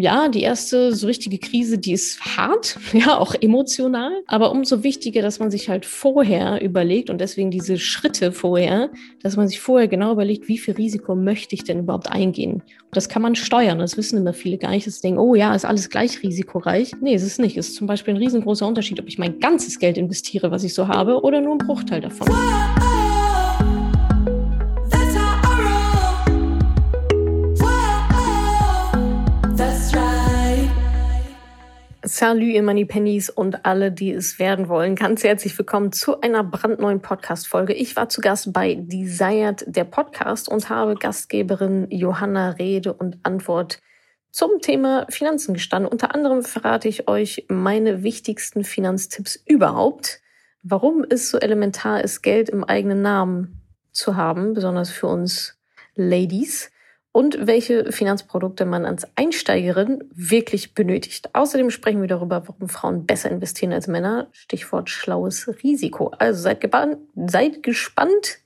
ja, die erste so richtige Krise, die ist hart, ja, auch emotional, aber umso wichtiger, dass man sich halt vorher überlegt und deswegen diese Schritte vorher, dass man sich vorher genau überlegt, wie viel Risiko möchte ich denn überhaupt eingehen. Und das kann man steuern. Das wissen immer viele gar nicht, sie denken, oh ja, ist alles gleich risikoreich. Nee, ist es nicht. Es ist zum Beispiel ein riesengroßer Unterschied, ob ich mein ganzes Geld investiere, was ich so habe, oder nur einen Bruchteil davon. Salut, ihr Money Pennies und alle, die es werden wollen. Ganz herzlich willkommen zu einer brandneuen Podcast-Folge. Ich war zu Gast bei Desired, der Podcast, und habe Gastgeberin Johanna Rede und Antwort zum Thema Finanzen gestanden. Unter anderem verrate ich euch meine wichtigsten Finanztipps überhaupt, warum es so elementar ist, Geld im eigenen Namen zu haben, besonders für uns Ladies und welche Finanzprodukte man als Einsteigerin wirklich benötigt. Außerdem sprechen wir darüber, warum Frauen besser investieren als Männer. Stichwort schlaues Risiko. Also seid, seid gespannt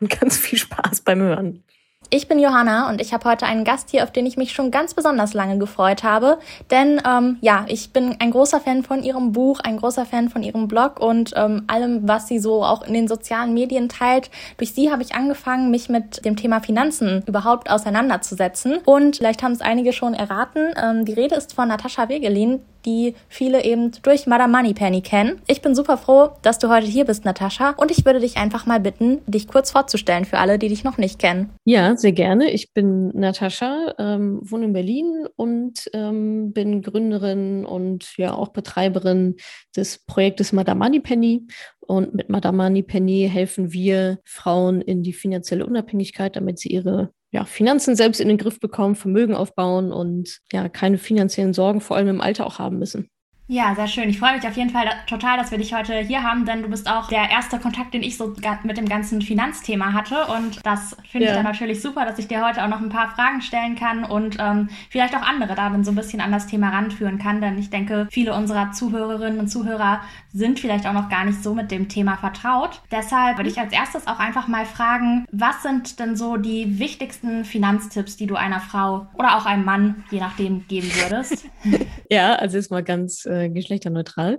und ganz viel Spaß beim Hören. Ich bin Johanna und ich habe heute einen Gast hier, auf den ich mich schon ganz besonders lange gefreut habe. Denn ähm, ja, ich bin ein großer Fan von ihrem Buch, ein großer Fan von ihrem Blog und ähm, allem, was sie so auch in den sozialen Medien teilt. Durch sie habe ich angefangen, mich mit dem Thema Finanzen überhaupt auseinanderzusetzen. Und vielleicht haben es einige schon erraten. Ähm, die Rede ist von Natascha Wegelin, die viele eben durch Madame Moneypenny kennen. Ich bin super froh, dass du heute hier bist, Natascha, und ich würde dich einfach mal bitten, dich kurz vorzustellen für alle, die dich noch nicht kennen. Ja, sehr gerne. Ich bin Natascha, ähm, wohne in Berlin und ähm, bin Gründerin und ja auch Betreiberin des Projektes Madame Moneypenny. Und mit Madame Moneypenny helfen wir Frauen in die finanzielle Unabhängigkeit, damit sie ihre ja, Finanzen selbst in den Griff bekommen, Vermögen aufbauen und ja, keine finanziellen Sorgen, vor allem im Alter auch haben müssen. Ja, sehr schön. Ich freue mich auf jeden Fall total, dass wir dich heute hier haben, denn du bist auch der erste Kontakt, den ich so mit dem ganzen Finanzthema hatte. Und das finde ja. ich dann natürlich super, dass ich dir heute auch noch ein paar Fragen stellen kann und ähm, vielleicht auch andere da dann so ein bisschen an das Thema ranführen kann. Denn ich denke, viele unserer Zuhörerinnen und Zuhörer sind vielleicht auch noch gar nicht so mit dem Thema vertraut. Deshalb würde ich als erstes auch einfach mal fragen, was sind denn so die wichtigsten Finanztipps, die du einer Frau oder auch einem Mann, je nachdem, geben würdest? ja, also ist mal ganz äh, geschlechterneutral.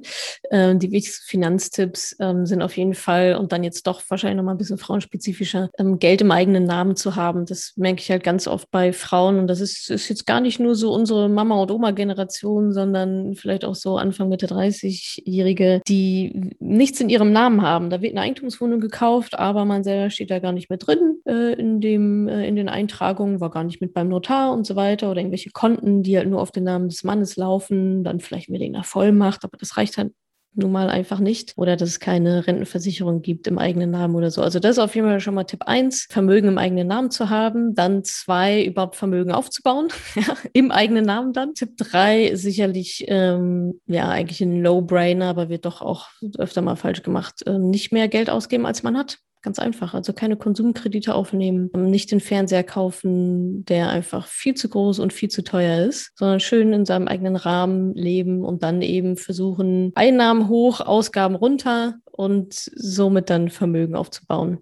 Äh, die wichtigsten Finanztipps ähm, sind auf jeden Fall und dann jetzt doch wahrscheinlich noch mal ein bisschen frauenspezifischer, ähm, Geld im eigenen Namen zu haben. Das merke ich halt ganz oft bei Frauen und das ist, ist jetzt gar nicht nur so unsere Mama- und Oma-Generation, sondern vielleicht auch so Anfang Mitte 30-Jährige, die nichts in ihrem Namen haben. Da wird eine Eigentumswohnung gekauft, aber man selber steht da gar nicht mehr drin äh, in, dem, äh, in den Eintragungen, war gar nicht mit beim Notar und so weiter oder irgendwelche Konten, die halt nur auf den Namen des Mannes laufen, dann vielleicht mit irgendeiner Vollmacht, aber das reicht halt nun mal einfach nicht. Oder dass es keine Rentenversicherung gibt im eigenen Namen oder so. Also das ist auf jeden Fall schon mal Tipp eins: Vermögen im eigenen Namen zu haben. Dann zwei, überhaupt Vermögen aufzubauen, im eigenen Namen dann. Tipp drei sicherlich, ähm, ja, eigentlich ein Low-Brainer, aber wird doch auch öfter mal falsch gemacht, ähm, nicht mehr Geld ausgeben, als man hat. Ganz einfach. Also keine Konsumkredite aufnehmen, nicht den Fernseher kaufen, der einfach viel zu groß und viel zu teuer ist, sondern schön in seinem eigenen Rahmen leben und dann eben versuchen, Einnahmen hoch, Ausgaben runter und somit dann Vermögen aufzubauen.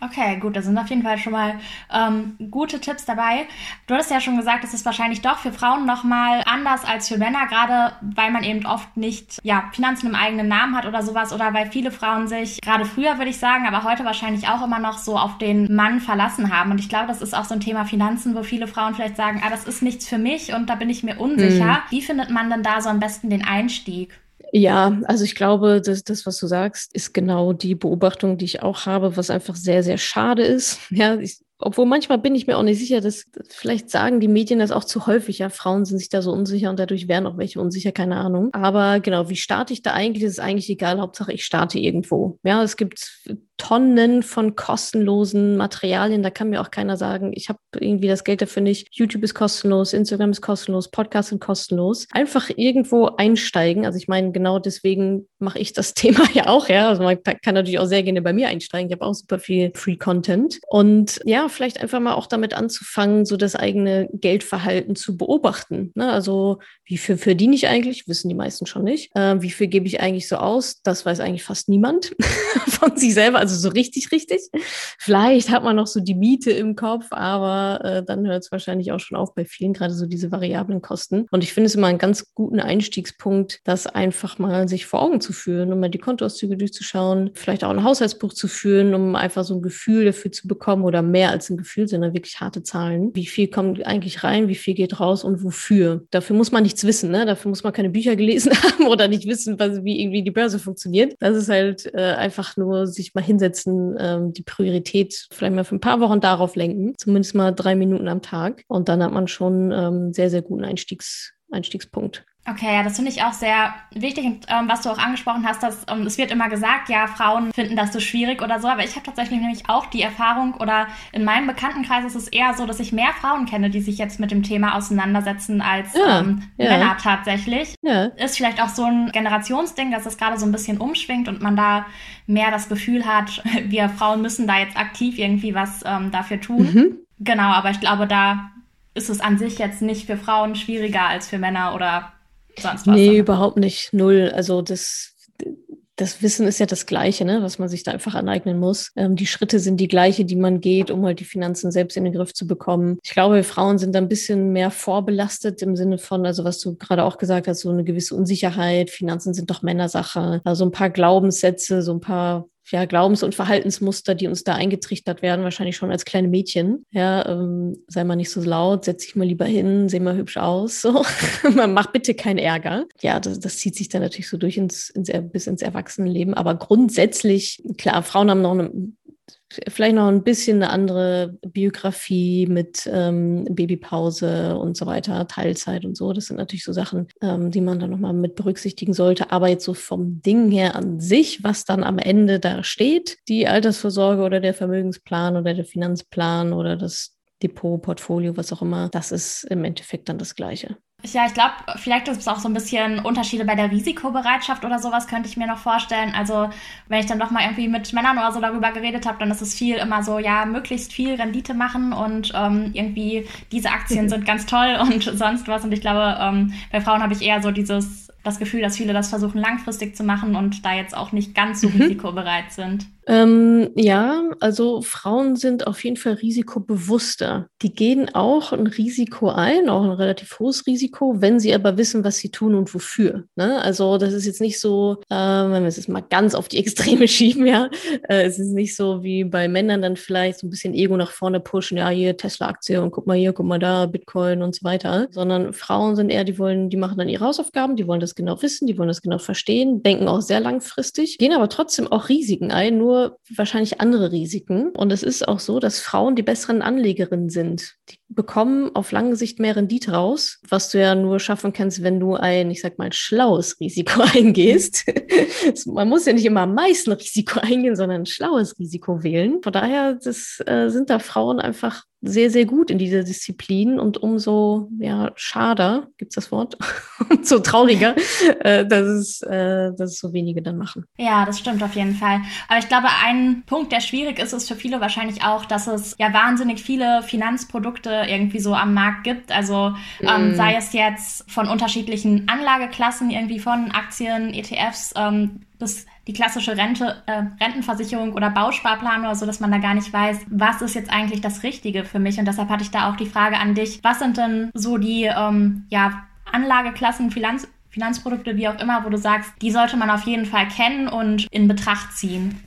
Okay, gut, da sind auf jeden Fall schon mal ähm, gute Tipps dabei. Du hattest ja schon gesagt, es ist wahrscheinlich doch für Frauen nochmal anders als für Männer, gerade weil man eben oft nicht ja, Finanzen im eigenen Namen hat oder sowas oder weil viele Frauen sich, gerade früher würde ich sagen, aber heute wahrscheinlich auch immer noch so auf den Mann verlassen haben. Und ich glaube, das ist auch so ein Thema Finanzen, wo viele Frauen vielleicht sagen, ah, das ist nichts für mich und da bin ich mir unsicher. Mhm. Wie findet man denn da so am besten den Einstieg? Ja, also ich glaube, dass das, was du sagst, ist genau die Beobachtung, die ich auch habe, was einfach sehr, sehr schade ist. Ja, ich, obwohl manchmal bin ich mir auch nicht sicher, dass vielleicht sagen die Medien das auch zu häufig. Ja, Frauen sind sich da so unsicher und dadurch werden auch welche unsicher, keine Ahnung. Aber genau, wie starte ich da eigentlich? Das ist eigentlich egal. Hauptsache, ich starte irgendwo. Ja, es gibt Tonnen von kostenlosen Materialien. Da kann mir auch keiner sagen, ich habe irgendwie das Geld dafür nicht. YouTube ist kostenlos, Instagram ist kostenlos, Podcasts sind kostenlos. Einfach irgendwo einsteigen. Also ich meine, genau deswegen mache ich das Thema ja auch. Ja, also man kann natürlich auch sehr gerne bei mir einsteigen. Ich habe auch super viel Free Content. Und ja, vielleicht einfach mal auch damit anzufangen, so das eigene Geldverhalten zu beobachten. Ne? Also wie viel verdiene ich eigentlich? Wissen die meisten schon nicht. Äh, wie viel gebe ich eigentlich so aus? Das weiß eigentlich fast niemand von sich selber also so richtig, richtig. Vielleicht hat man noch so die Miete im Kopf, aber äh, dann hört es wahrscheinlich auch schon auf bei vielen, gerade so diese variablen Kosten. Und ich finde es immer einen ganz guten Einstiegspunkt, das einfach mal sich vor Augen zu führen, um mal die Kontoauszüge durchzuschauen, vielleicht auch ein Haushaltsbuch zu führen, um einfach so ein Gefühl dafür zu bekommen oder mehr als ein Gefühl, sondern wirklich harte Zahlen. Wie viel kommt eigentlich rein, wie viel geht raus und wofür? Dafür muss man nichts wissen, ne? Dafür muss man keine Bücher gelesen haben oder nicht wissen, was, wie irgendwie die Börse funktioniert. Das ist halt äh, einfach nur sich mal hinsetzen, ähm, die Priorität vielleicht mal für ein paar Wochen darauf lenken, zumindest mal drei Minuten am Tag. Und dann hat man schon ähm, sehr, sehr guten Einstiegs, Einstiegspunkt. Okay, ja, das finde ich auch sehr wichtig. Und ähm, was du auch angesprochen hast, dass ähm, es wird immer gesagt, ja, Frauen finden das so schwierig oder so. Aber ich habe tatsächlich nämlich auch die Erfahrung oder in meinem Bekanntenkreis ist es eher so, dass ich mehr Frauen kenne, die sich jetzt mit dem Thema auseinandersetzen als ja, ähm, ja. Männer tatsächlich. Ja. Ist vielleicht auch so ein Generationsding, dass es gerade so ein bisschen umschwingt und man da mehr das Gefühl hat, wir Frauen müssen da jetzt aktiv irgendwie was ähm, dafür tun. Mhm. Genau, aber ich glaube, da ist es an sich jetzt nicht für Frauen schwieriger als für Männer oder sonst was? Nee, überhaupt nicht. Null. Also das, das Wissen ist ja das Gleiche, ne, was man sich da einfach aneignen muss. Ähm, die Schritte sind die gleiche, die man geht, um halt die Finanzen selbst in den Griff zu bekommen. Ich glaube, Frauen sind da ein bisschen mehr vorbelastet im Sinne von, also was du gerade auch gesagt hast, so eine gewisse Unsicherheit. Finanzen sind doch Männersache. Also ein paar Glaubenssätze, so ein paar ja, Glaubens- und Verhaltensmuster, die uns da eingetrichtert werden, wahrscheinlich schon als kleine Mädchen. Ja, ähm, sei mal nicht so laut, setz dich mal lieber hin, seh mal hübsch aus. So. Mach bitte keinen Ärger. Ja, das, das zieht sich dann natürlich so durch ins, ins, bis ins Erwachsenenleben. Aber grundsätzlich, klar, Frauen haben noch eine vielleicht noch ein bisschen eine andere Biografie mit ähm, Babypause und so weiter, Teilzeit und so. Das sind natürlich so Sachen, ähm, die man dann nochmal mit berücksichtigen sollte. Aber jetzt so vom Ding her an sich, was dann am Ende da steht, die Altersvorsorge oder der Vermögensplan oder der Finanzplan oder das Depot, Portfolio, was auch immer, das ist im Endeffekt dann das Gleiche. Ja, ich glaube, vielleicht gibt es auch so ein bisschen Unterschiede bei der Risikobereitschaft oder sowas, könnte ich mir noch vorstellen. Also, wenn ich dann doch mal irgendwie mit Männern oder so darüber geredet habe, dann ist es viel immer so, ja, möglichst viel Rendite machen und ähm, irgendwie diese Aktien sind ganz toll und sonst was. Und ich glaube, ähm, bei Frauen habe ich eher so dieses das Gefühl, dass viele das versuchen langfristig zu machen und da jetzt auch nicht ganz so mhm. risikobereit sind. Ähm, ja, also Frauen sind auf jeden Fall risikobewusster. Die gehen auch ein Risiko ein, auch ein relativ hohes Risiko, wenn sie aber wissen, was sie tun und wofür. Ne? Also das ist jetzt nicht so, äh, wenn wir es jetzt mal ganz auf die Extreme schieben, ja, äh, es ist nicht so wie bei Männern dann vielleicht so ein bisschen Ego nach vorne pushen, ja, hier Tesla-Aktie und guck mal hier, guck mal da, Bitcoin und so weiter, sondern Frauen sind eher, die wollen, die machen dann ihre Hausaufgaben, die wollen das genau wissen, die wollen das genau verstehen, denken auch sehr langfristig, gehen aber trotzdem auch Risiken ein, nur wahrscheinlich andere Risiken. Und es ist auch so, dass Frauen die besseren Anlegerinnen sind. Die bekommen auf lange Sicht mehr Rendite raus, was du ja nur schaffen kannst, wenn du ein, ich sag mal, schlaues Risiko eingehst. Man muss ja nicht immer am meisten Risiko eingehen, sondern ein schlaues Risiko wählen. Von daher das, äh, sind da Frauen einfach sehr, sehr gut in dieser Disziplin und umso ja, schader, gibt es das Wort, umso trauriger, äh, dass, es, äh, dass es so wenige dann machen. Ja, das stimmt auf jeden Fall. Aber ich glaube, ein Punkt, der schwierig ist, ist für viele wahrscheinlich auch, dass es ja wahnsinnig viele Finanzprodukte irgendwie so am Markt gibt. Also ähm, mm. sei es jetzt von unterschiedlichen Anlageklassen, irgendwie von Aktien, ETFs, ähm, bis die klassische Rente, äh, Rentenversicherung oder Bausparplan oder so, dass man da gar nicht weiß, was ist jetzt eigentlich das Richtige für mich. Und deshalb hatte ich da auch die Frage an dich, was sind denn so die ähm, ja, Anlageklassen, Finanz, Finanzprodukte, wie auch immer, wo du sagst, die sollte man auf jeden Fall kennen und in Betracht ziehen?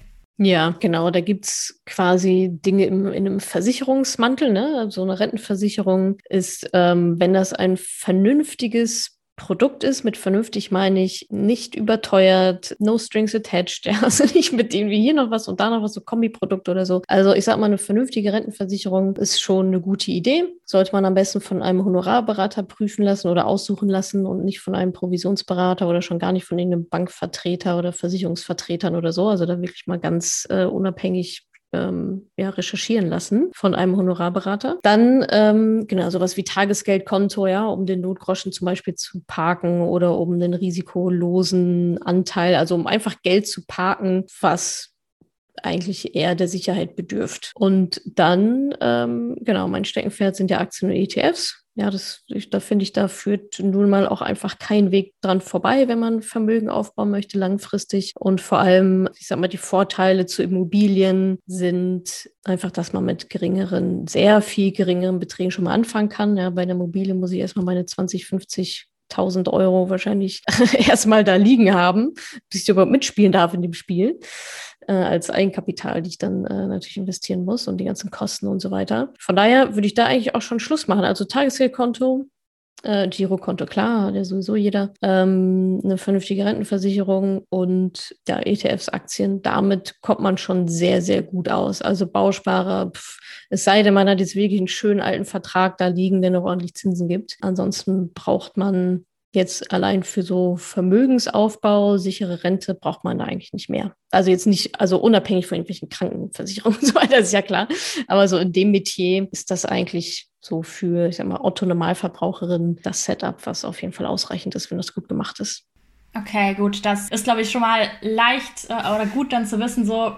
Ja, genau. Da gibt es quasi Dinge im, in einem Versicherungsmantel. Ne? So eine Rentenversicherung ist, ähm, wenn das ein vernünftiges Produkt ist. Mit vernünftig meine ich nicht überteuert, no strings attached. Ja, also nicht mit dem wie hier noch was und da noch was, so Kombiprodukt oder so. Also ich sag mal, eine vernünftige Rentenversicherung ist schon eine gute Idee. Sollte man am besten von einem Honorarberater prüfen lassen oder aussuchen lassen und nicht von einem Provisionsberater oder schon gar nicht von irgendeinem Bankvertreter oder Versicherungsvertretern oder so. Also da wirklich mal ganz äh, unabhängig ähm, ja, recherchieren lassen von einem Honorarberater. Dann ähm, genau sowas wie Tagesgeldkonto, ja, um den Notgroschen zum Beispiel zu parken oder um den risikolosen Anteil, also um einfach Geld zu parken, was eigentlich eher der Sicherheit bedürft. Und dann, ähm, genau, mein Steckenpferd sind ja Aktien und ETFs. Ja, das, ich, da finde ich, da führt nun mal auch einfach kein Weg dran vorbei, wenn man Vermögen aufbauen möchte langfristig. Und vor allem, ich sag mal, die Vorteile zu Immobilien sind einfach, dass man mit geringeren, sehr viel geringeren Beträgen schon mal anfangen kann. Ja, bei einer Immobilie muss ich erstmal meine 20, 50 1000 Euro wahrscheinlich erstmal da liegen haben, bis ich überhaupt mitspielen darf in dem Spiel, äh, als Eigenkapital, die ich dann äh, natürlich investieren muss und die ganzen Kosten und so weiter. Von daher würde ich da eigentlich auch schon Schluss machen. Also Tagesgeldkonto, äh, Girokonto, klar, hat ja sowieso jeder, ähm, eine vernünftige Rentenversicherung und ja, ETFs, Aktien, damit kommt man schon sehr, sehr gut aus. Also Bausparer, pff, es sei denn, man hat jetzt wirklich einen schönen alten Vertrag da liegen, der noch ordentlich Zinsen gibt. Ansonsten braucht man jetzt allein für so Vermögensaufbau, sichere Rente braucht man da eigentlich nicht mehr. Also jetzt nicht, also unabhängig von irgendwelchen Krankenversicherungen und so weiter, ist ja klar. Aber so in dem Metier ist das eigentlich so für, ich sag mal, Otto-Normalverbraucherin das Setup, was auf jeden Fall ausreichend ist, wenn das gut gemacht ist. Okay, gut. Das ist, glaube ich, schon mal leicht äh, oder gut dann zu wissen, so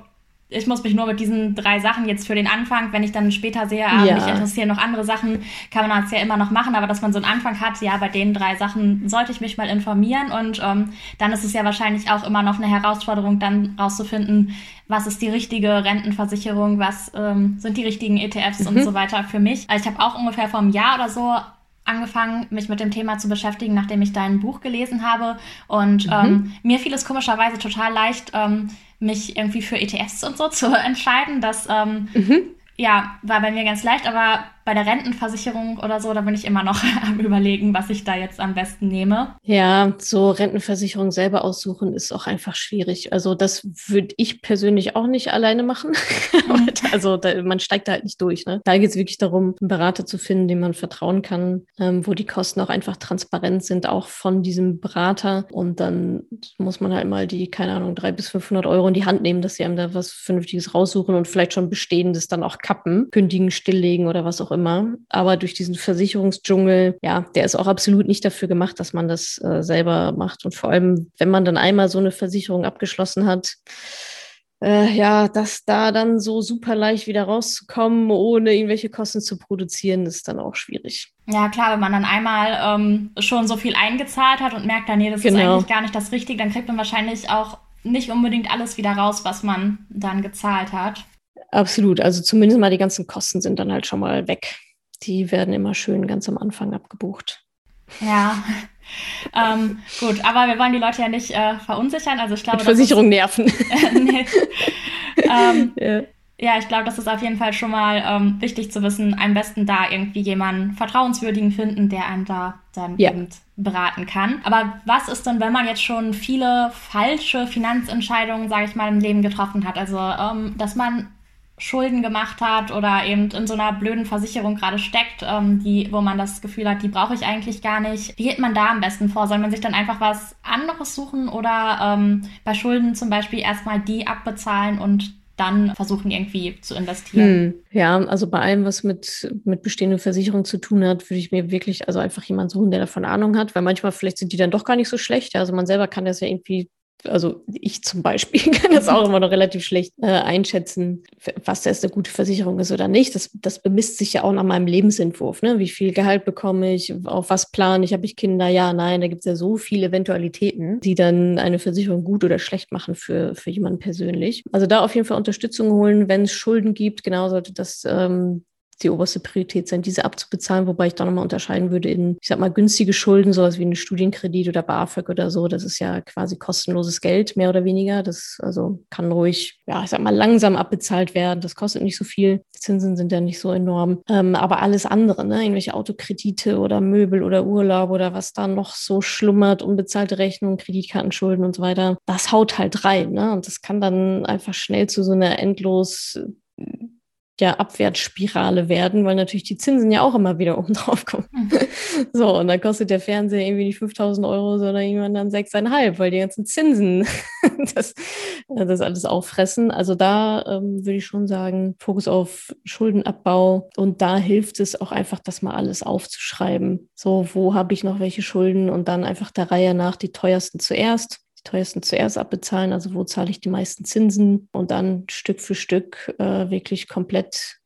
ich muss mich nur mit diesen drei Sachen jetzt für den Anfang, wenn ich dann später sehe, ah, ja. mich interessieren noch andere Sachen, kann man das ja immer noch machen, aber dass man so einen Anfang hat, ja, bei den drei Sachen sollte ich mich mal informieren und ähm, dann ist es ja wahrscheinlich auch immer noch eine Herausforderung, dann rauszufinden, was ist die richtige Rentenversicherung, was ähm, sind die richtigen ETFs mhm. und so weiter für mich. Also ich habe auch ungefähr vor einem Jahr oder so angefangen, mich mit dem Thema zu beschäftigen, nachdem ich dein Buch gelesen habe. Und mhm. ähm, mir fiel es komischerweise total leicht, ähm, mich irgendwie für ETFs und so zu entscheiden. Das ähm, mhm. ja, war bei mir ganz leicht, aber bei der Rentenversicherung oder so, da bin ich immer noch am überlegen, was ich da jetzt am besten nehme. Ja, so Rentenversicherung selber aussuchen ist auch einfach schwierig. Also das würde ich persönlich auch nicht alleine machen. Mhm. also da, man steigt da halt nicht durch. Ne? Da geht es wirklich darum, einen Berater zu finden, dem man vertrauen kann, ähm, wo die Kosten auch einfach transparent sind, auch von diesem Berater. Und dann muss man halt mal die, keine Ahnung, drei bis 500 Euro in die Hand nehmen, dass sie einem da was Vernünftiges raussuchen und vielleicht schon Bestehendes dann auch kappen, kündigen, stilllegen oder was auch immer. Aber durch diesen Versicherungsdschungel, ja, der ist auch absolut nicht dafür gemacht, dass man das äh, selber macht. Und vor allem, wenn man dann einmal so eine Versicherung abgeschlossen hat, äh, ja, dass da dann so super leicht wieder rauszukommen, ohne irgendwelche Kosten zu produzieren, ist dann auch schwierig. Ja, klar, wenn man dann einmal ähm, schon so viel eingezahlt hat und merkt dann, nee, das genau. ist eigentlich gar nicht das Richtige, dann kriegt man wahrscheinlich auch nicht unbedingt alles wieder raus, was man dann gezahlt hat. Absolut. Also zumindest mal die ganzen Kosten sind dann halt schon mal weg. Die werden immer schön ganz am Anfang abgebucht. Ja. ähm, gut, aber wir wollen die Leute ja nicht äh, verunsichern. Also ich glaube, Mit Versicherung nerven. nee. ähm, ja. ja. ich glaube, das ist auf jeden Fall schon mal ähm, wichtig zu wissen. Am besten da irgendwie jemanden Vertrauenswürdigen finden, der einen da dann ja. eben beraten kann. Aber was ist denn, wenn man jetzt schon viele falsche Finanzentscheidungen, sage ich mal, im Leben getroffen hat? Also, ähm, dass man Schulden gemacht hat oder eben in so einer blöden Versicherung gerade steckt, ähm, die, wo man das Gefühl hat, die brauche ich eigentlich gar nicht. Wie geht man da am besten vor? Soll man sich dann einfach was anderes suchen oder ähm, bei Schulden zum Beispiel erstmal die abbezahlen und dann versuchen irgendwie zu investieren. Hm, ja, also bei allem, was mit, mit bestehenden Versicherungen zu tun hat, würde ich mir wirklich also einfach jemanden suchen, der davon Ahnung hat, weil manchmal vielleicht sind die dann doch gar nicht so schlecht. Also man selber kann das ja irgendwie also ich zum Beispiel kann das auch immer noch relativ schlecht äh, einschätzen, was jetzt eine gute Versicherung ist oder nicht. Das, das bemisst sich ja auch nach meinem Lebensentwurf. Ne? Wie viel Gehalt bekomme ich, auf was plane ich, habe ich Kinder, ja, nein, da gibt es ja so viele Eventualitäten, die dann eine Versicherung gut oder schlecht machen für, für jemanden persönlich. Also da auf jeden Fall Unterstützung holen, wenn es Schulden gibt, genau sollte das ähm, die oberste Priorität sein, diese abzubezahlen, wobei ich da nochmal unterscheiden würde in, ich sag mal, günstige Schulden, sowas wie einen Studienkredit oder BAföG oder so. Das ist ja quasi kostenloses Geld, mehr oder weniger. Das also kann ruhig, ja, ich sag mal, langsam abbezahlt werden. Das kostet nicht so viel. Die Zinsen sind ja nicht so enorm. Ähm, aber alles andere, ne, irgendwelche Autokredite oder Möbel oder Urlaub oder was da noch so schlummert, unbezahlte Rechnungen, Kreditkartenschulden und so weiter, das haut halt rein. Ne? Und das kann dann einfach schnell zu so einer endlos ja, Abwärtsspirale werden, weil natürlich die Zinsen ja auch immer wieder oben drauf kommen. Mhm. So, und dann kostet der Fernseher irgendwie nicht 5000 Euro, sondern irgendwann dann 6,5, weil die ganzen Zinsen das, das alles auffressen. Also da ähm, würde ich schon sagen, Fokus auf Schuldenabbau. Und da hilft es auch einfach, das mal alles aufzuschreiben. So, wo habe ich noch welche Schulden und dann einfach der Reihe nach die teuersten zuerst teuersten zuerst abbezahlen, also wo zahle ich die meisten Zinsen und dann Stück für Stück äh, wirklich komplett,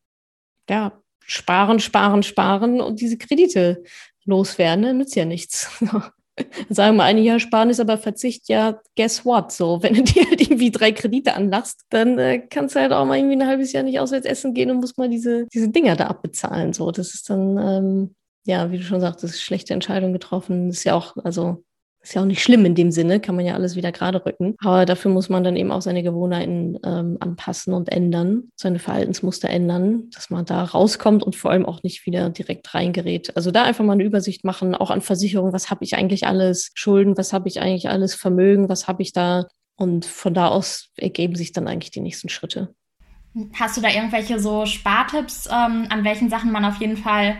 ja, sparen, sparen, sparen und diese Kredite loswerden, ne? nützt ja nichts. Sagen wir ein Jahr sparen ist aber Verzicht, ja, guess what? So, wenn du dir halt irgendwie drei Kredite anlachst, dann äh, kannst du halt auch mal irgendwie ein halbes Jahr nicht auswärts essen gehen und musst mal diese, diese Dinger da abbezahlen. So, das ist dann, ähm, ja, wie du schon sagst, schlechte Entscheidung getroffen. Das ist ja auch, also ist ja auch nicht schlimm in dem Sinne, kann man ja alles wieder gerade rücken. Aber dafür muss man dann eben auch seine Gewohnheiten ähm, anpassen und ändern, seine Verhaltensmuster ändern, dass man da rauskommt und vor allem auch nicht wieder direkt reingerät. Also da einfach mal eine Übersicht machen, auch an Versicherungen, was habe ich eigentlich alles, Schulden, was habe ich eigentlich alles, Vermögen, was habe ich da. Und von da aus ergeben sich dann eigentlich die nächsten Schritte. Hast du da irgendwelche so Spartipps, ähm, an welchen Sachen man auf jeden Fall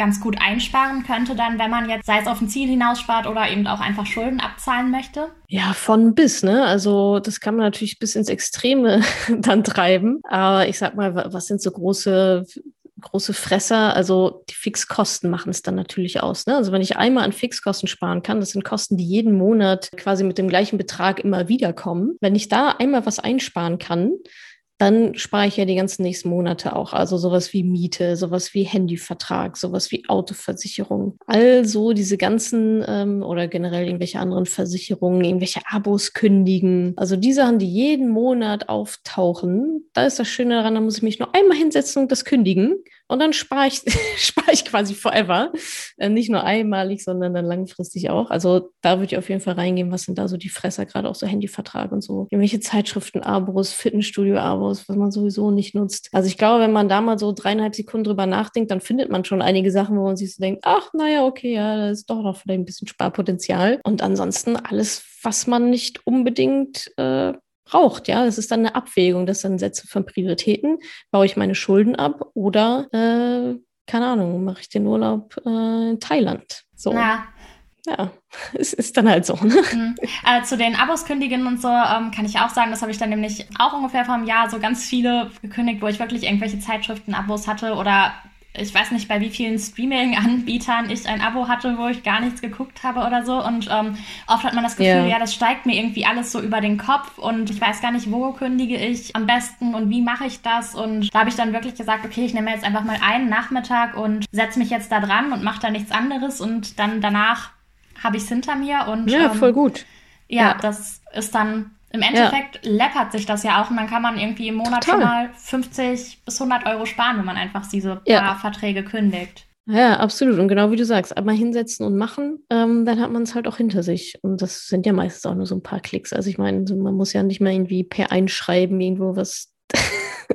ganz gut einsparen könnte, dann, wenn man jetzt, sei es auf ein Ziel hinausspart oder eben auch einfach Schulden abzahlen möchte? Ja, von bis, ne? Also das kann man natürlich bis ins Extreme dann treiben. Aber ich sag mal, was sind so große große Fresser, also die Fixkosten machen es dann natürlich aus. Ne? Also wenn ich einmal an Fixkosten sparen kann, das sind Kosten, die jeden Monat quasi mit dem gleichen Betrag immer wieder kommen. Wenn ich da einmal was einsparen kann, dann spare ich ja die ganzen nächsten Monate auch. Also sowas wie Miete, sowas wie Handyvertrag, sowas wie Autoversicherung. Also diese ganzen ähm, oder generell irgendwelche anderen Versicherungen, irgendwelche Abos kündigen. Also die Sachen, die jeden Monat auftauchen, da ist das Schöne daran, da muss ich mich nur einmal hinsetzen und das kündigen. Und dann spare ich, spare ich quasi forever. Äh, nicht nur einmalig, sondern dann langfristig auch. Also da würde ich auf jeden Fall reingehen, was sind da so die Fresser, gerade auch so Handyvertrag und so. Irgendwelche Zeitschriften, Abos, Fitnessstudio-Abos, was man sowieso nicht nutzt. Also ich glaube, wenn man da mal so dreieinhalb Sekunden drüber nachdenkt, dann findet man schon einige Sachen, wo man sich so denkt, ach, naja, okay, ja, da ist doch noch vielleicht ein bisschen Sparpotenzial. Und ansonsten alles, was man nicht unbedingt äh, braucht. Ja, das ist dann eine Abwägung, das dann Sätze von Prioritäten. Baue ich meine Schulden ab oder, äh, keine Ahnung, mache ich den Urlaub äh, in Thailand? So. Na. Ja, es ist dann halt so. Ne? Mhm. Äh, zu den Abos kündigen und so ähm, kann ich auch sagen, das habe ich dann nämlich auch ungefähr vor einem Jahr so ganz viele gekündigt, wo ich wirklich irgendwelche Zeitschriften-Abos hatte oder ich weiß nicht, bei wie vielen Streaming-Anbietern ich ein Abo hatte, wo ich gar nichts geguckt habe oder so. Und ähm, oft hat man das Gefühl, yeah. ja, das steigt mir irgendwie alles so über den Kopf und ich weiß gar nicht, wo kündige ich am besten und wie mache ich das. Und da habe ich dann wirklich gesagt, okay, ich nehme jetzt einfach mal einen Nachmittag und setze mich jetzt da dran und mache da nichts anderes und dann danach habe ich es hinter mir. Und, ja, ähm, voll gut. Ja, ja, das ist dann im Endeffekt ja. läppert sich das ja auch und dann kann man irgendwie im Monat Total. schon mal 50 bis 100 Euro sparen, wenn man einfach diese ja. paar Verträge kündigt. Ja, absolut. Und genau wie du sagst, einmal hinsetzen und machen, ähm, dann hat man es halt auch hinter sich. Und das sind ja meistens auch nur so ein paar Klicks. Also ich meine, man muss ja nicht mal irgendwie per Einschreiben irgendwo was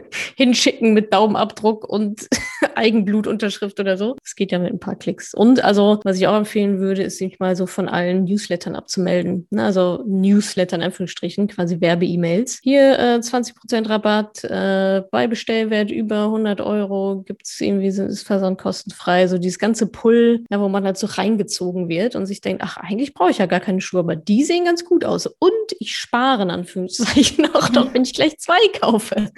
hinschicken mit Daumenabdruck und Eigenblutunterschrift oder so. Das geht ja mit ein paar Klicks. Und also, was ich auch empfehlen würde, ist sich mal so von allen Newslettern abzumelden. Ne? Also Newsletter in Anführungsstrichen, quasi Werbe-E-Mails. Hier äh, 20% Rabatt, äh, bei Bestellwert über 100 Euro gibt's irgendwie, ist Versand kostenfrei. So dieses ganze Pull, ja, wo man halt so reingezogen wird und sich denkt, ach, eigentlich brauche ich ja gar keine Schuhe, aber die sehen ganz gut aus. Und ich spare in Anführungszeichen auch noch, wenn ich gleich zwei kaufe.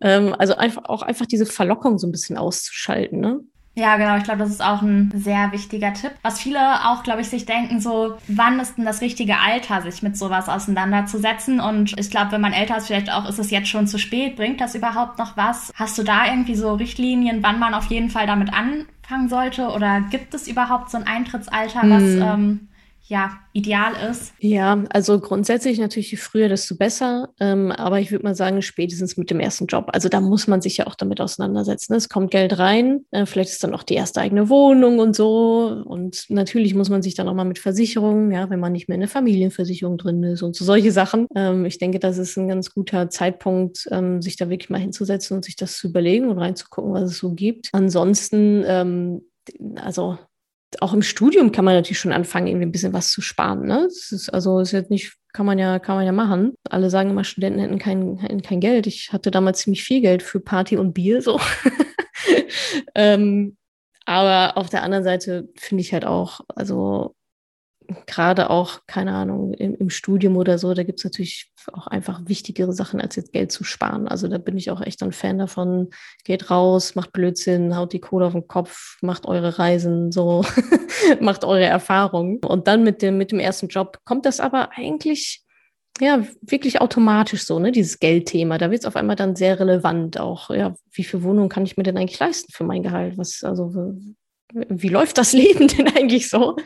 Ähm, also einfach auch einfach diese Verlockung so ein bisschen auszuschalten, ne? Ja, genau. Ich glaube, das ist auch ein sehr wichtiger Tipp. Was viele auch, glaube ich, sich denken, so, wann ist denn das richtige Alter, sich mit sowas auseinanderzusetzen? Und ich glaube, wenn man älter ist, vielleicht auch, ist es jetzt schon zu spät. Bringt das überhaupt noch was? Hast du da irgendwie so Richtlinien, wann man auf jeden Fall damit anfangen sollte? Oder gibt es überhaupt so ein Eintrittsalter, was hm. ähm, ja, ideal ist? Ja, also grundsätzlich natürlich je früher, desto besser. Ähm, aber ich würde mal sagen, spätestens mit dem ersten Job. Also da muss man sich ja auch damit auseinandersetzen. Es kommt Geld rein, äh, vielleicht ist dann auch die erste eigene Wohnung und so. Und natürlich muss man sich dann auch mal mit Versicherungen, ja, wenn man nicht mehr in der Familienversicherung drin ist und so solche Sachen. Ähm, ich denke, das ist ein ganz guter Zeitpunkt, ähm, sich da wirklich mal hinzusetzen und sich das zu überlegen und reinzugucken, was es so gibt. Ansonsten, ähm, also auch im Studium kann man natürlich schon anfangen, irgendwie ein bisschen was zu sparen. Ne? Das ist, also ist jetzt nicht, kann man ja, kann man ja machen. Alle sagen immer, Studenten hätten kein, hätten kein Geld. Ich hatte damals ziemlich viel Geld für Party und Bier, so. ähm, aber auf der anderen Seite finde ich halt auch, also gerade auch, keine Ahnung, im, im, Studium oder so, da gibt es natürlich auch einfach wichtigere Sachen, als jetzt Geld zu sparen. Also da bin ich auch echt ein Fan davon. Geht raus, macht Blödsinn, haut die Kohle auf den Kopf, macht eure Reisen, so, macht eure Erfahrungen. Und dann mit dem, mit dem ersten Job kommt das aber eigentlich ja, wirklich automatisch so, ne, dieses Geldthema. Da wird es auf einmal dann sehr relevant auch. Ja, wie viel Wohnung kann ich mir denn eigentlich leisten für mein Gehalt? Was, also, wie läuft das Leben denn eigentlich so,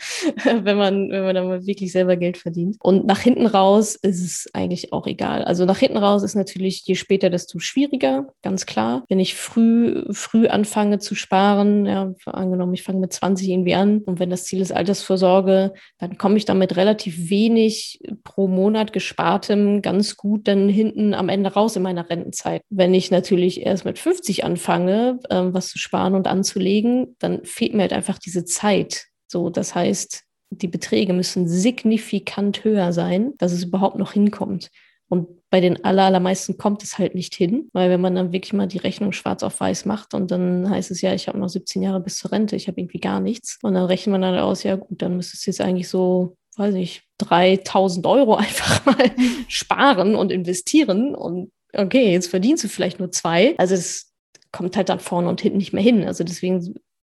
wenn man, wenn man dann mal wirklich selber Geld verdient? Und nach hinten raus ist es eigentlich auch egal. Also nach hinten raus ist natürlich, je später, desto schwieriger, ganz klar. Wenn ich früh, früh anfange zu sparen, ja, angenommen, ich fange mit 20 irgendwie an und wenn das Ziel ist Altersvorsorge, dann komme ich damit relativ wenig pro Monat gespartem ganz gut dann hinten am Ende raus in meiner Rentenzeit. Wenn ich natürlich erst mit 50 anfange, ähm, was zu sparen und anzulegen, dann fehlt mir halt einfach diese Zeit. So, das heißt, die Beträge müssen signifikant höher sein, dass es überhaupt noch hinkommt. Und bei den allermeisten kommt es halt nicht hin, weil wenn man dann wirklich mal die Rechnung schwarz auf weiß macht und dann heißt es ja, ich habe noch 17 Jahre bis zur Rente, ich habe irgendwie gar nichts. Und dann rechnet man dann aus, ja gut, dann müsste es jetzt eigentlich so, weiß ich, 3000 Euro einfach mal sparen und investieren. Und okay, jetzt verdienst du vielleicht nur zwei. Also es kommt halt dann vorne und hinten nicht mehr hin. Also deswegen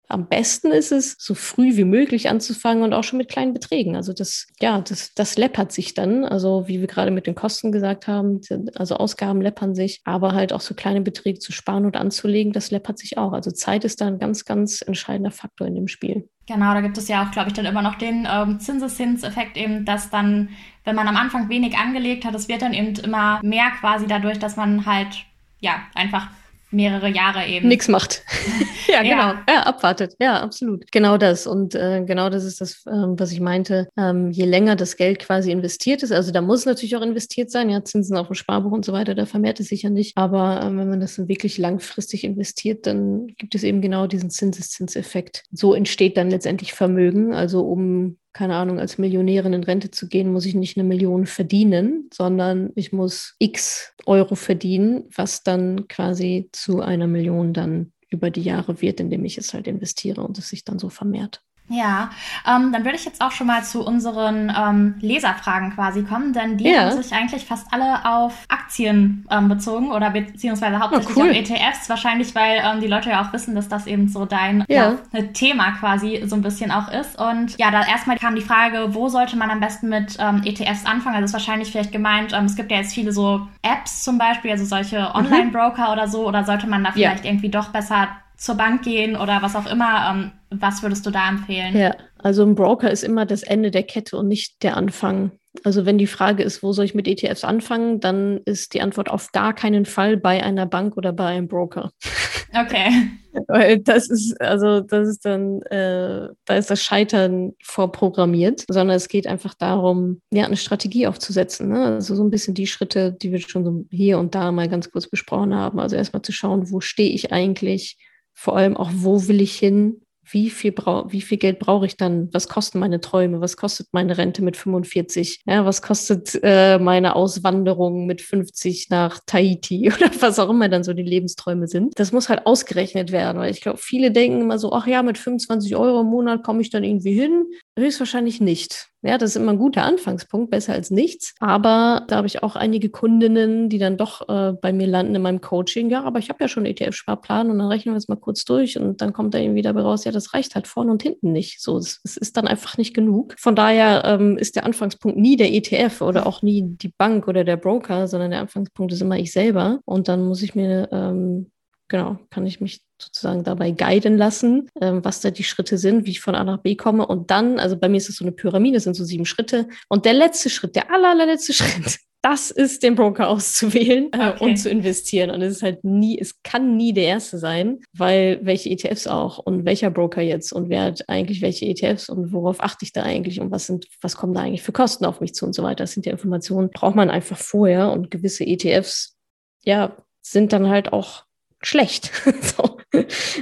am besten ist es, so früh wie möglich anzufangen und auch schon mit kleinen Beträgen. Also das, ja, das, das läppert sich dann. Also wie wir gerade mit den Kosten gesagt haben, also Ausgaben läppern sich, aber halt auch so kleine Beträge zu sparen und anzulegen, das läppert sich auch. Also Zeit ist da ein ganz, ganz entscheidender Faktor in dem Spiel. Genau, da gibt es ja auch, glaube ich, dann immer noch den ähm, Zinseszinseffekt eben, dass dann, wenn man am Anfang wenig angelegt hat, es wird dann eben immer mehr quasi dadurch, dass man halt ja einfach mehrere Jahre eben. Nichts macht. ja, genau. Ja. ja. abwartet. Ja, absolut. Genau das. Und äh, genau das ist das, ähm, was ich meinte. Ähm, je länger das Geld quasi investiert ist, also da muss natürlich auch investiert sein, ja, Zinsen auf dem Sparbuch und so weiter, da vermehrt es sich ja nicht. Aber ähm, wenn man das dann wirklich langfristig investiert, dann gibt es eben genau diesen Zinseszinseffekt. So entsteht dann letztendlich Vermögen. Also um keine Ahnung, als Millionärin in Rente zu gehen, muss ich nicht eine Million verdienen, sondern ich muss x Euro verdienen, was dann quasi zu einer Million dann über die Jahre wird, indem ich es halt investiere und es sich dann so vermehrt. Ja, ähm, dann würde ich jetzt auch schon mal zu unseren ähm, Leserfragen quasi kommen, denn die ja. haben sich eigentlich fast alle auf Aktien ähm, bezogen oder beziehungsweise hauptsächlich oh, cool. auf ETFs, wahrscheinlich weil ähm, die Leute ja auch wissen, dass das eben so dein ja. Ja, Thema quasi so ein bisschen auch ist. Und ja, da erstmal kam die Frage, wo sollte man am besten mit ähm, ETFs anfangen? Also ist wahrscheinlich vielleicht gemeint, ähm, es gibt ja jetzt viele so Apps zum Beispiel, also solche mhm. Online-Broker mhm. oder so, oder sollte man da vielleicht irgendwie doch besser zur Bank gehen oder was auch immer. Ähm, was würdest du da empfehlen? Ja, also ein Broker ist immer das Ende der Kette und nicht der Anfang. Also wenn die Frage ist, wo soll ich mit ETFs anfangen, dann ist die Antwort auf gar keinen Fall bei einer Bank oder bei einem Broker. Okay. Weil das ist, also das ist dann, äh, da ist das Scheitern vorprogrammiert, sondern es geht einfach darum, ja, eine Strategie aufzusetzen. Ne? Also so ein bisschen die Schritte, die wir schon so hier und da mal ganz kurz besprochen haben. Also erstmal zu schauen, wo stehe ich eigentlich, vor allem auch, wo will ich hin? Wie viel, brau wie viel Geld brauche ich dann? Was kosten meine Träume? Was kostet meine Rente mit 45? Ja, was kostet äh, meine Auswanderung mit 50 nach Tahiti oder was auch immer dann so die Lebensträume sind? Das muss halt ausgerechnet werden, weil ich glaube, viele denken immer so, ach ja, mit 25 Euro im Monat komme ich dann irgendwie hin. Höchstwahrscheinlich nicht. Ja, das ist immer ein guter Anfangspunkt, besser als nichts. Aber da habe ich auch einige Kundinnen, die dann doch äh, bei mir landen in meinem Coaching. Ja, aber ich habe ja schon ETF-Sparplan und dann rechnen wir es mal kurz durch und dann kommt da irgendwie dabei raus, ja, das reicht halt vorne und hinten nicht. So, es, es ist dann einfach nicht genug. Von daher ähm, ist der Anfangspunkt nie der ETF oder auch nie die Bank oder der Broker, sondern der Anfangspunkt ist immer ich selber. Und dann muss ich mir ähm, genau, kann ich mich sozusagen dabei guiden lassen, ähm, was da die Schritte sind, wie ich von A nach B komme. Und dann, also bei mir ist es so eine Pyramide, sind so sieben Schritte. Und der letzte Schritt, der aller, allerletzte Schritt, das ist den Broker auszuwählen äh, okay. und zu investieren. Und es ist halt nie, es kann nie der erste sein, weil welche ETFs auch und welcher Broker jetzt und wer hat eigentlich welche ETFs und worauf achte ich da eigentlich und was sind, was kommen da eigentlich für Kosten auf mich zu und so weiter. Das sind ja Informationen, braucht man einfach vorher und gewisse ETFs, ja, sind dann halt auch schlecht. so.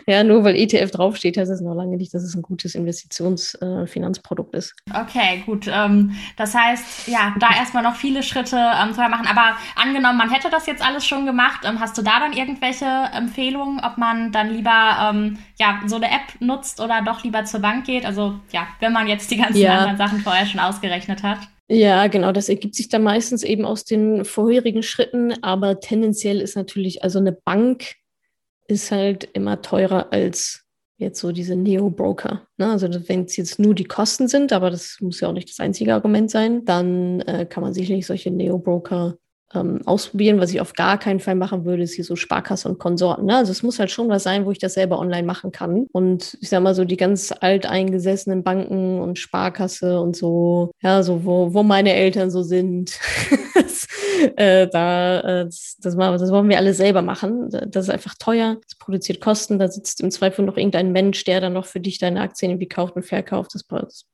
Ja, nur weil ETF draufsteht, heißt es noch lange nicht, dass es ein gutes Investitionsfinanzprodukt äh, ist. Okay, gut. Ähm, das heißt, ja, da erstmal noch viele Schritte ähm, vorher machen. Aber angenommen, man hätte das jetzt alles schon gemacht, ähm, hast du da dann irgendwelche Empfehlungen, ob man dann lieber ähm, ja, so eine App nutzt oder doch lieber zur Bank geht? Also ja, wenn man jetzt die ganzen ja. anderen Sachen vorher schon ausgerechnet hat. Ja, genau, das ergibt sich dann meistens eben aus den vorherigen Schritten, aber tendenziell ist natürlich, also eine Bank ist halt immer teurer als jetzt so diese Neo-Broker. Ne? Also wenn es jetzt nur die Kosten sind, aber das muss ja auch nicht das einzige Argument sein, dann äh, kann man sicherlich solche Neo-Broker ähm, ausprobieren. Was ich auf gar keinen Fall machen würde, ist hier so Sparkasse und Konsorten. Ne? Also es muss halt schon was sein, wo ich das selber online machen kann. Und ich sag mal so die ganz alteingesessenen Banken und Sparkasse und so, ja, so wo, wo meine Eltern so sind. das, äh, da, äh, das, das, das wollen wir alle selber machen. Das ist einfach teuer, das produziert Kosten, da sitzt im Zweifel noch irgendein Mensch, der dann noch für dich deine Aktien irgendwie kauft und verkauft. Das, das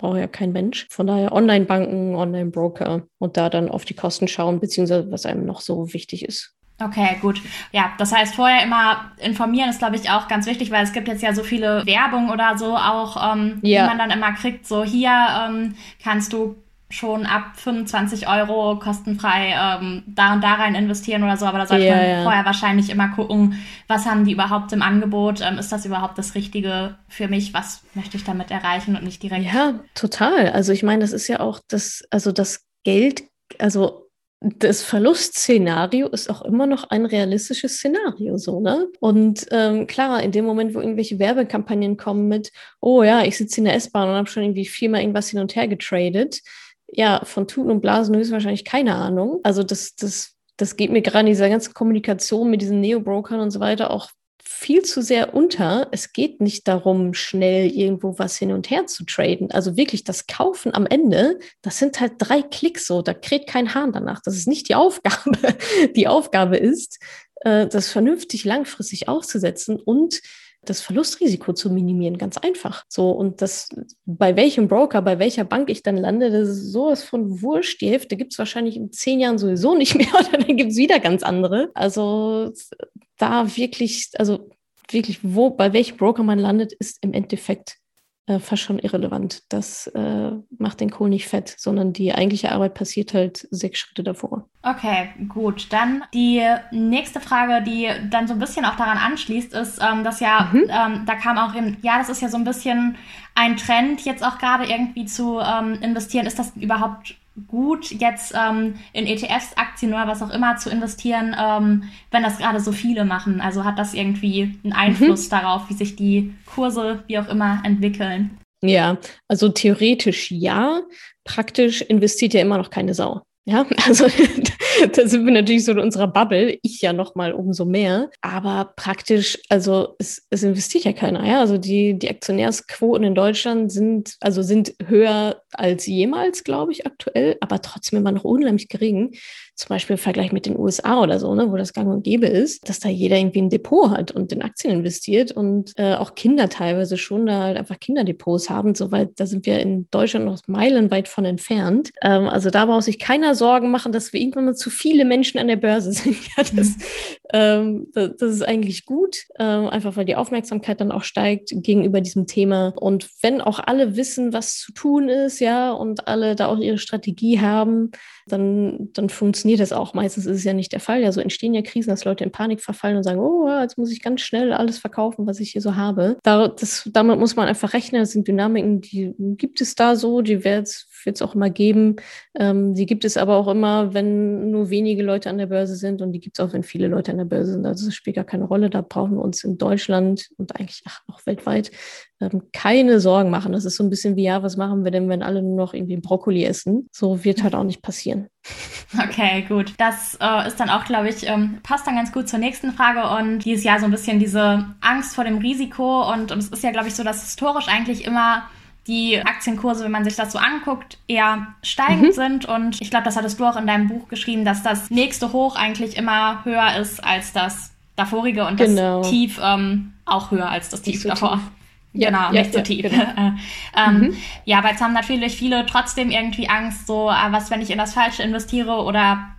braucht ja kein Mensch. Von daher Online-Banken, Online-Broker und da dann auf die Kosten schauen, beziehungsweise was einem noch so wichtig ist. Okay, gut. Ja, das heißt, vorher immer informieren ist, glaube ich, auch ganz wichtig, weil es gibt jetzt ja so viele Werbung oder so auch, ähm, ja. die man dann immer kriegt. So hier ähm, kannst du schon ab 25 Euro kostenfrei ähm, da und da rein investieren oder so, aber da sollte ja, man ja. vorher wahrscheinlich immer gucken, was haben die überhaupt im Angebot, ähm, ist das überhaupt das Richtige für mich, was möchte ich damit erreichen und nicht direkt. Ja, total. Also ich meine, das ist ja auch das, also das Geld, also das Verlustszenario ist auch immer noch ein realistisches Szenario, so, ne? Und ähm, klar, in dem Moment, wo irgendwelche Werbekampagnen kommen mit, oh ja, ich sitze in der S-Bahn und habe schon irgendwie viermal irgendwas hin und her getradet, ja, von Tuten und Blasen höchstwahrscheinlich keine Ahnung. Also das, das, das geht mir gerade in dieser ganzen Kommunikation mit diesen Neo-Brokern und so weiter auch viel zu sehr unter. Es geht nicht darum, schnell irgendwo was hin und her zu traden. Also wirklich das Kaufen am Ende, das sind halt drei Klicks so, da kräht kein Hahn danach. Das ist nicht die Aufgabe. Die Aufgabe ist, äh, das vernünftig langfristig auszusetzen und das Verlustrisiko zu minimieren, ganz einfach. So, und das, bei welchem Broker, bei welcher Bank ich dann lande, das ist sowas von Wurscht. Die Hälfte gibt es wahrscheinlich in zehn Jahren sowieso nicht mehr oder dann gibt es wieder ganz andere. Also da wirklich, also wirklich, wo, bei welchem Broker man landet, ist im Endeffekt äh, fast schon irrelevant. Das äh, macht den Kohl nicht fett, sondern die eigentliche Arbeit passiert halt sechs Schritte davor. Okay, gut. Dann die nächste Frage, die dann so ein bisschen auch daran anschließt, ist, ähm, dass ja, mhm. ähm, da kam auch im, ja, das ist ja so ein bisschen ein Trend, jetzt auch gerade irgendwie zu ähm, investieren. Ist das überhaupt gut, jetzt ähm, in ETFs, Aktien oder was auch immer zu investieren, ähm, wenn das gerade so viele machen? Also hat das irgendwie einen Einfluss mhm. darauf, wie sich die Kurse, wie auch immer, entwickeln? Ja, also theoretisch ja. Praktisch investiert ja immer noch keine Sau. Ja, also da sind wir natürlich so in unserer Bubble, ich ja noch mal umso mehr. Aber praktisch, also es, es investiert ja keiner. Ja, also die, die Aktionärsquoten in Deutschland sind, also sind höher als jemals, glaube ich, aktuell, aber trotzdem immer noch unheimlich gering zum Beispiel im Vergleich mit den USA oder so, ne, wo das gang und gäbe ist, dass da jeder irgendwie ein Depot hat und in Aktien investiert und äh, auch Kinder teilweise schon da halt einfach Kinderdepots haben. Soweit, da sind wir in Deutschland noch meilenweit von entfernt. Ähm, also da braucht sich keiner Sorgen machen, dass wir irgendwann mal zu viele Menschen an der Börse sind. ja, das, mhm. ähm, das, das, ist eigentlich gut, ähm, einfach weil die Aufmerksamkeit dann auch steigt gegenüber diesem Thema. Und wenn auch alle wissen, was zu tun ist, ja, und alle da auch ihre Strategie haben, dann, dann funktioniert das auch. Meistens ist es ja nicht der Fall. Ja, so entstehen ja Krisen, dass Leute in Panik verfallen und sagen, oh, jetzt muss ich ganz schnell alles verkaufen, was ich hier so habe. Da, das, damit muss man einfach rechnen. Das sind Dynamiken, die gibt es da so, die wird es auch immer geben. Ähm, die gibt es aber auch immer, wenn nur wenige Leute an der Börse sind und die gibt es auch, wenn viele Leute an der Börse sind. Also das spielt gar keine Rolle. Da brauchen wir uns in Deutschland und eigentlich ach, auch weltweit ähm, keine Sorgen machen. Das ist so ein bisschen wie, ja, was machen wir denn, wenn alle nur noch irgendwie Brokkoli essen? So wird halt auch nicht passieren. Okay, gut. Das äh, ist dann auch, glaube ich, ähm, passt dann ganz gut zur nächsten Frage und die ist ja so ein bisschen diese Angst vor dem Risiko und, und es ist ja, glaube ich, so, dass historisch eigentlich immer die Aktienkurse, wenn man sich das so anguckt, eher steigend mhm. sind. Und ich glaube, das hattest du auch in deinem Buch geschrieben, dass das nächste Hoch eigentlich immer höher ist als das davorige und genau. das Tief ähm, auch höher als das Tief so davor. Tief. Ja, genau, ja, nicht ja, so tief. Genau. ähm, mhm. Ja, aber jetzt haben natürlich viele trotzdem irgendwie Angst, so, äh, was, wenn ich in das Falsche investiere oder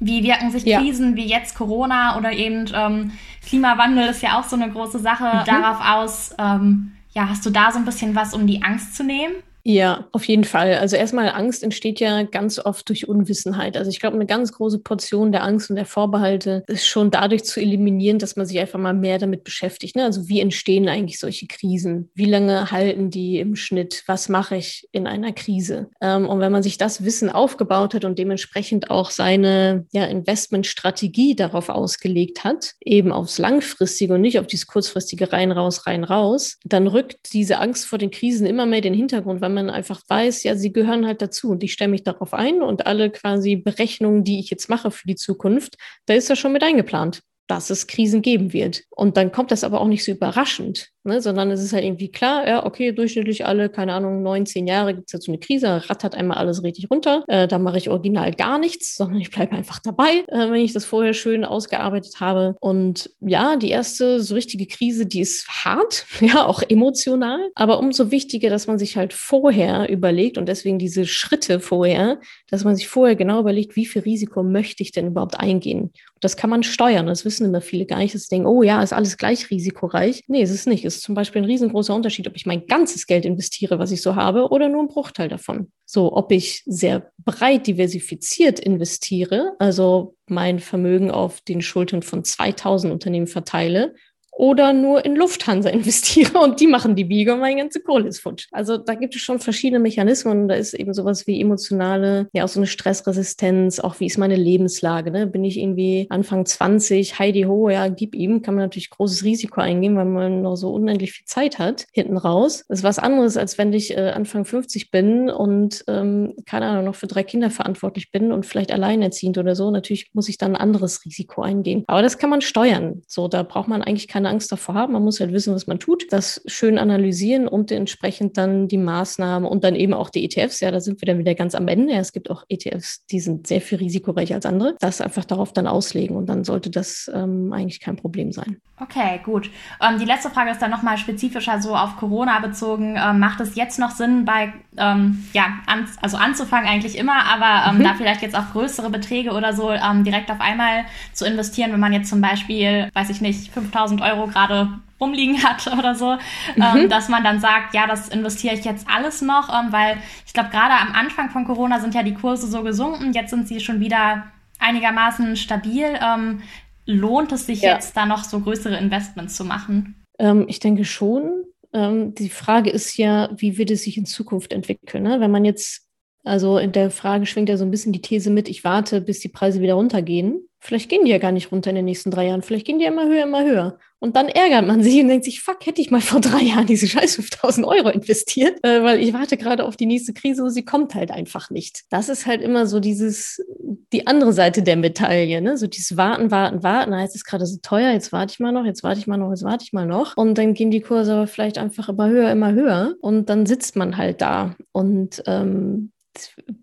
wie wirken sich Krisen wie jetzt Corona oder eben ähm, Klimawandel ist ja auch so eine große Sache mhm. darauf aus. Ähm, ja, hast du da so ein bisschen was, um die Angst zu nehmen? Ja, auf jeden Fall. Also erstmal Angst entsteht ja ganz oft durch Unwissenheit. Also ich glaube, eine ganz große Portion der Angst und der Vorbehalte ist schon dadurch zu eliminieren, dass man sich einfach mal mehr damit beschäftigt. Ne? Also wie entstehen eigentlich solche Krisen? Wie lange halten die im Schnitt? Was mache ich in einer Krise? Ähm, und wenn man sich das Wissen aufgebaut hat und dementsprechend auch seine ja, Investmentstrategie darauf ausgelegt hat, eben aufs langfristige und nicht auf dieses kurzfristige rein raus rein raus, dann rückt diese Angst vor den Krisen immer mehr in den Hintergrund, weil man einfach weiß, ja, sie gehören halt dazu und ich stelle mich darauf ein und alle quasi Berechnungen, die ich jetzt mache für die Zukunft, da ist das schon mit eingeplant dass es Krisen geben wird. Und dann kommt das aber auch nicht so überraschend, ne? sondern es ist halt irgendwie klar, ja, okay, durchschnittlich alle, keine Ahnung, neun, zehn Jahre gibt es jetzt so eine Krise, rattert einmal alles richtig runter. Äh, da mache ich original gar nichts, sondern ich bleibe einfach dabei, äh, wenn ich das vorher schön ausgearbeitet habe. Und ja, die erste so richtige Krise, die ist hart, ja, auch emotional, aber umso wichtiger, dass man sich halt vorher überlegt und deswegen diese Schritte vorher, dass man sich vorher genau überlegt, wie viel Risiko möchte ich denn überhaupt eingehen. Das kann man steuern. Das wissen immer viele gar nicht. Dass sie denken, oh ja, ist alles gleich risikoreich. Nee, ist es nicht. Es ist zum Beispiel ein riesengroßer Unterschied, ob ich mein ganzes Geld investiere, was ich so habe, oder nur einen Bruchteil davon. So, ob ich sehr breit diversifiziert investiere, also mein Vermögen auf den Schultern von 2000 Unternehmen verteile oder nur in Lufthansa investiere und die machen die Biege und meine ganze Kohle ist futsch. Also da gibt es schon verschiedene Mechanismen da ist eben sowas wie emotionale, ja auch so eine Stressresistenz, auch wie ist meine Lebenslage, ne? Bin ich irgendwie Anfang 20, Heidi Ho, ja, gib ihm, kann man natürlich großes Risiko eingehen, weil man noch so unendlich viel Zeit hat, hinten raus. Das ist was anderes, als wenn ich äh, Anfang 50 bin und, ähm, keine Ahnung, noch für drei Kinder verantwortlich bin und vielleicht alleinerziehend oder so. Natürlich muss ich dann ein anderes Risiko eingehen. Aber das kann man steuern. So, da braucht man eigentlich keine keine Angst davor haben. Man muss halt wissen, was man tut, das schön analysieren und entsprechend dann die Maßnahmen und dann eben auch die ETFs. Ja, da sind wir dann wieder ganz am Ende. Ja, es gibt auch ETFs, die sind sehr viel risikoreicher als andere. Das einfach darauf dann auslegen und dann sollte das ähm, eigentlich kein Problem sein. Okay, gut. Ähm, die letzte Frage ist dann nochmal spezifischer so auf Corona bezogen. Ähm, macht es jetzt noch Sinn, bei, ähm, ja, an, also anzufangen eigentlich immer, aber ähm, mhm. da vielleicht jetzt auch größere Beträge oder so ähm, direkt auf einmal zu investieren, wenn man jetzt zum Beispiel, weiß ich nicht, 5000 Euro Euro gerade rumliegen hat oder so, mhm. ähm, dass man dann sagt, ja, das investiere ich jetzt alles noch, ähm, weil ich glaube, gerade am Anfang von Corona sind ja die Kurse so gesunken, jetzt sind sie schon wieder einigermaßen stabil. Ähm, lohnt es sich ja. jetzt da noch so größere Investments zu machen? Ähm, ich denke schon. Ähm, die Frage ist ja, wie wird es sich in Zukunft entwickeln? Ne? Wenn man jetzt also in der Frage schwingt ja so ein bisschen die These mit, ich warte, bis die Preise wieder runtergehen. Vielleicht gehen die ja gar nicht runter in den nächsten drei Jahren. Vielleicht gehen die ja immer höher, immer höher. Und dann ärgert man sich und denkt sich, fuck, hätte ich mal vor drei Jahren diese scheiß 5000 Euro investiert, äh, weil ich warte gerade auf die nächste Krise und sie kommt halt einfach nicht. Das ist halt immer so dieses, die andere Seite der Medaille, ne? So dieses Warten, Warten, Warten. Na, jetzt ist gerade so teuer, jetzt warte ich mal noch, jetzt warte ich mal noch, jetzt warte ich mal noch. Und dann gehen die Kurse aber vielleicht einfach immer höher, immer höher. Und dann sitzt man halt da. Und ähm,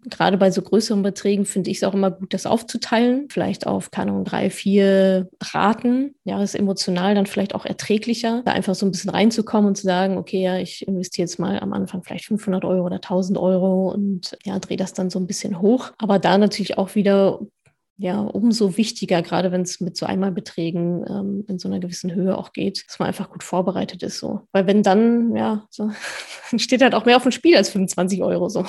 gerade bei so größeren Beträgen finde ich es auch immer gut, das aufzuteilen. Vielleicht auf, keine Ahnung, drei, vier Raten. Ja, ist emotional dann vielleicht auch erträglicher, da einfach so ein bisschen reinzukommen und zu sagen, okay, ja, ich investiere jetzt mal am Anfang vielleicht 500 Euro oder 1000 Euro und ja, drehe das dann so ein bisschen hoch. Aber da natürlich auch wieder ja, umso wichtiger, gerade wenn es mit so Einmalbeträgen ähm, in so einer gewissen Höhe auch geht, dass man einfach gut vorbereitet ist. So. Weil wenn dann, ja, so, steht halt auch mehr auf dem Spiel als 25 Euro. So.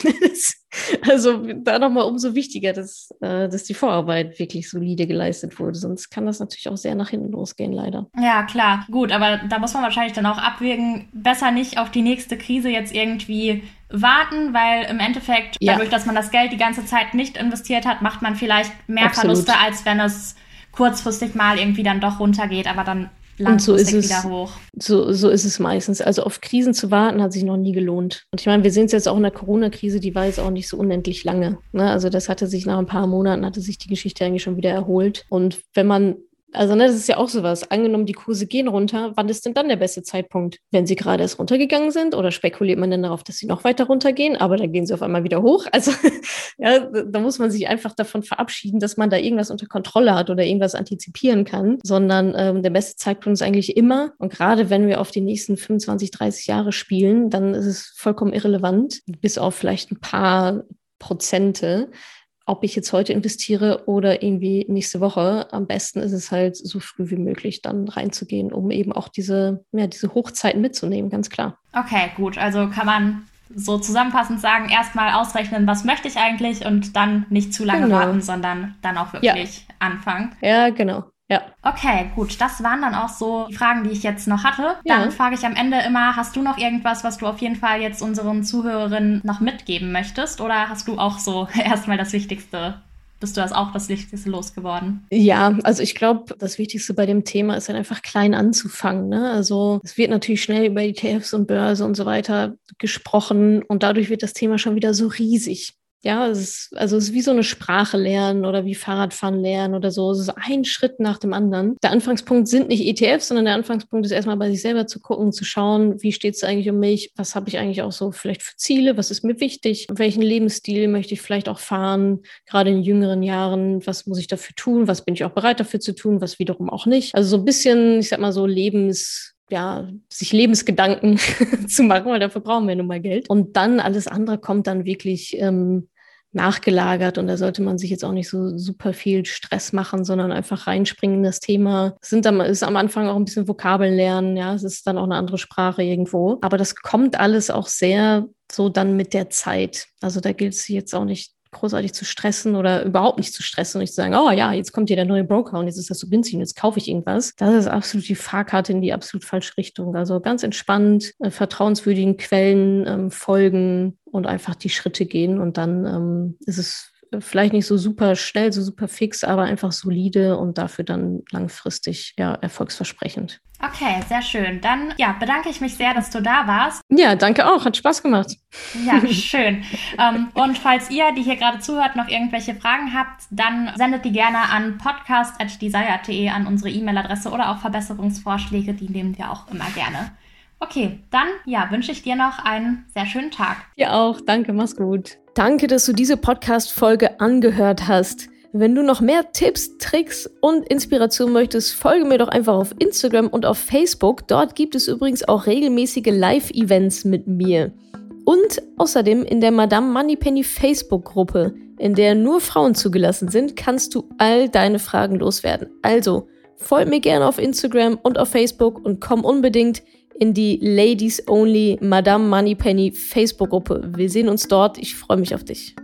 also da nochmal umso wichtiger, dass, äh, dass die Vorarbeit wirklich solide geleistet wurde. Sonst kann das natürlich auch sehr nach hinten losgehen, leider. Ja, klar. Gut, aber da muss man wahrscheinlich dann auch abwägen, besser nicht auf die nächste Krise jetzt irgendwie warten, weil im Endeffekt, ja. dadurch, dass man das Geld die ganze Zeit nicht investiert hat, macht man vielleicht mehr Absolut. Verluste, als wenn es kurzfristig mal irgendwie dann doch runtergeht, aber dann langfristig so wieder hoch. So, so ist es meistens. Also auf Krisen zu warten hat sich noch nie gelohnt. Und ich meine, wir sehen es jetzt auch in der Corona-Krise, die war jetzt auch nicht so unendlich lange. Ne? Also das hatte sich nach ein paar Monaten, hatte sich die Geschichte eigentlich schon wieder erholt. Und wenn man also, ne, das ist ja auch sowas. Angenommen, die Kurse gehen runter, wann ist denn dann der beste Zeitpunkt? Wenn sie gerade erst runtergegangen sind oder spekuliert man dann darauf, dass sie noch weiter runtergehen, aber dann gehen sie auf einmal wieder hoch? Also, ja, da muss man sich einfach davon verabschieden, dass man da irgendwas unter Kontrolle hat oder irgendwas antizipieren kann, sondern ähm, der beste Zeitpunkt ist eigentlich immer, und gerade wenn wir auf die nächsten 25, 30 Jahre spielen, dann ist es vollkommen irrelevant, bis auf vielleicht ein paar Prozente, ob ich jetzt heute investiere oder irgendwie nächste Woche. Am besten ist es halt so früh wie möglich dann reinzugehen, um eben auch diese, ja, diese Hochzeiten mitzunehmen, ganz klar. Okay, gut. Also kann man so zusammenfassend sagen, erstmal ausrechnen, was möchte ich eigentlich und dann nicht zu lange genau. warten, sondern dann auch wirklich ja. anfangen. Ja, genau. Ja. Okay, gut. Das waren dann auch so die Fragen, die ich jetzt noch hatte. Dann ja. frage ich am Ende immer, hast du noch irgendwas, was du auf jeden Fall jetzt unseren Zuhörerinnen noch mitgeben möchtest? Oder hast du auch so erstmal das Wichtigste bist du das auch das Wichtigste losgeworden? Ja, also ich glaube, das Wichtigste bei dem Thema ist dann einfach klein anzufangen. Ne? Also es wird natürlich schnell über ETFs und Börse und so weiter gesprochen und dadurch wird das Thema schon wieder so riesig. Ja, es ist, also es ist wie so eine Sprache lernen oder wie Fahrradfahren lernen oder so. Es ist ein Schritt nach dem anderen. Der Anfangspunkt sind nicht ETFs, sondern der Anfangspunkt ist erstmal bei sich selber zu gucken, zu schauen, wie steht es eigentlich um mich, was habe ich eigentlich auch so vielleicht für Ziele, was ist mir wichtig, welchen Lebensstil möchte ich vielleicht auch fahren, gerade in jüngeren Jahren, was muss ich dafür tun, was bin ich auch bereit dafür zu tun, was wiederum auch nicht. Also so ein bisschen, ich sag mal so Lebens ja, sich Lebensgedanken zu machen, weil dafür brauchen wir nun mal Geld. Und dann alles andere kommt dann wirklich ähm, nachgelagert und da sollte man sich jetzt auch nicht so super viel Stress machen, sondern einfach reinspringen in das Thema. Es sind dann, ist am Anfang auch ein bisschen Vokabeln lernen, ja, es ist dann auch eine andere Sprache irgendwo. Aber das kommt alles auch sehr so dann mit der Zeit. Also da gilt es jetzt auch nicht großartig zu stressen oder überhaupt nicht zu stressen und nicht zu sagen, oh ja, jetzt kommt hier der neue Broker und jetzt ist das so günstig und jetzt kaufe ich irgendwas. Das ist absolut die Fahrkarte in die absolut falsche Richtung. Also ganz entspannt, äh, vertrauenswürdigen Quellen ähm, folgen und einfach die Schritte gehen und dann ähm, ist es vielleicht nicht so super schnell, so super fix, aber einfach solide und dafür dann langfristig ja erfolgsversprechend. Okay, sehr schön. Dann ja, bedanke ich mich sehr, dass du da warst. Ja, danke auch. Hat Spaß gemacht. Ja, schön. ähm, und falls ihr, die hier gerade zuhört, noch irgendwelche Fragen habt, dann sendet die gerne an podcast.desire.de an unsere E-Mail-Adresse oder auch Verbesserungsvorschläge, die nehmen wir auch immer gerne. Okay, dann ja, wünsche ich dir noch einen sehr schönen Tag. Dir auch. Danke, mach's gut. Danke, dass du diese Podcast-Folge angehört hast. Wenn du noch mehr Tipps, Tricks und Inspiration möchtest, folge mir doch einfach auf Instagram und auf Facebook. Dort gibt es übrigens auch regelmäßige Live-Events mit mir. Und außerdem in der Madame Moneypenny Facebook-Gruppe, in der nur Frauen zugelassen sind, kannst du all deine Fragen loswerden. Also, folg mir gerne auf Instagram und auf Facebook und komm unbedingt in die Ladies Only Madame Moneypenny Facebook-Gruppe. Wir sehen uns dort. Ich freue mich auf dich.